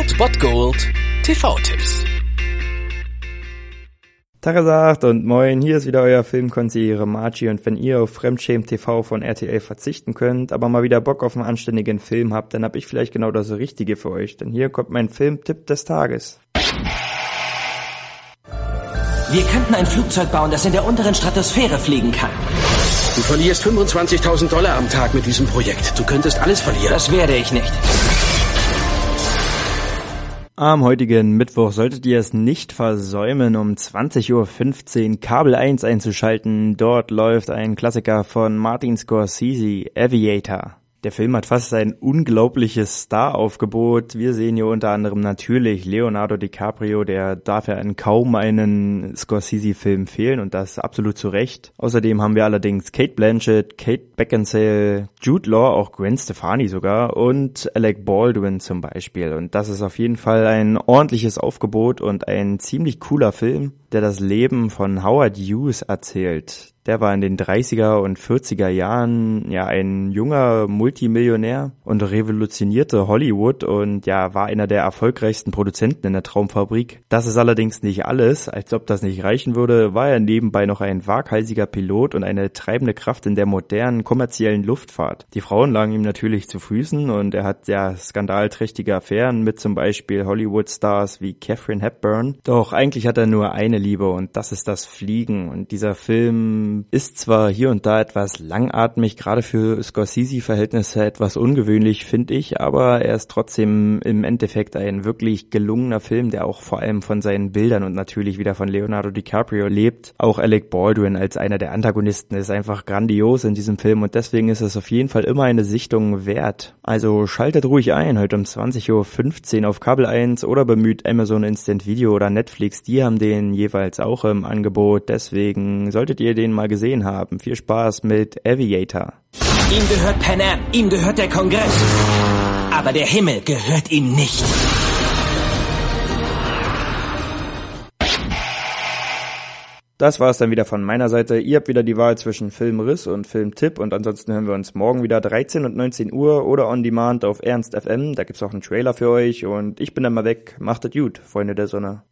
Old Bot Gold TV-Tipps. Tagesacht und moin, hier ist wieder euer Filmkonsigliere Margie und wenn ihr auf Fremdschämen TV von RTL verzichten könnt, aber mal wieder Bock auf einen anständigen Film habt, dann hab ich vielleicht genau das Richtige für euch, denn hier kommt mein Filmtipp des Tages. Wir könnten ein Flugzeug bauen, das in der unteren Stratosphäre fliegen kann. Du verlierst 25.000 Dollar am Tag mit diesem Projekt. Du könntest alles verlieren. Das werde ich nicht. Am heutigen Mittwoch solltet ihr es nicht versäumen, um 20.15 Uhr Kabel 1 einzuschalten. Dort läuft ein Klassiker von Martin Scorsese, Aviator. Der Film hat fast ein unglaubliches Star-Aufgebot. Wir sehen hier unter anderem natürlich Leonardo DiCaprio, der darf ja in kaum einen Scorsese-Film fehlen und das absolut zu Recht. Außerdem haben wir allerdings Kate Blanchett, Kate Beckinsale, Jude Law, auch Gwen Stefani sogar und Alec Baldwin zum Beispiel. Und das ist auf jeden Fall ein ordentliches Aufgebot und ein ziemlich cooler Film, der das Leben von Howard Hughes erzählt. Der war in den 30er und 40er Jahren ja ein junger Multimillionär und revolutionierte Hollywood und ja war einer der erfolgreichsten Produzenten in der Traumfabrik. Das ist allerdings nicht alles. Als ob das nicht reichen würde, war er nebenbei noch ein waghalsiger Pilot und eine treibende Kraft in der modernen kommerziellen Luftfahrt. Die Frauen lagen ihm natürlich zu Füßen und er hat ja skandalträchtige Affären mit zum Beispiel Hollywood-Stars wie Catherine Hepburn. Doch eigentlich hat er nur eine Liebe und das ist das Fliegen und dieser Film ist zwar hier und da etwas langatmig, gerade für Scorsese-Verhältnisse etwas ungewöhnlich, finde ich, aber er ist trotzdem im Endeffekt ein wirklich gelungener Film, der auch vor allem von seinen Bildern und natürlich wieder von Leonardo DiCaprio lebt. Auch Alec Baldwin als einer der Antagonisten ist einfach grandios in diesem Film und deswegen ist es auf jeden Fall immer eine Sichtung wert. Also schaltet ruhig ein, heute um 20.15 Uhr auf Kabel 1 oder bemüht Amazon Instant Video oder Netflix, die haben den jeweils auch im Angebot, deswegen solltet ihr den mal gesehen haben. Viel Spaß mit Aviator. Ihm gehört Pan Am, ihm gehört der Kongress. Aber der Himmel gehört ihm nicht. Das war es dann wieder von meiner Seite. Ihr habt wieder die Wahl zwischen Filmriss und Filmtipp und ansonsten hören wir uns morgen wieder 13 und 19 Uhr oder on demand auf Ernst FM. Da gibt's auch einen Trailer für euch und ich bin dann mal weg. Macht es gut, Freunde der Sonne.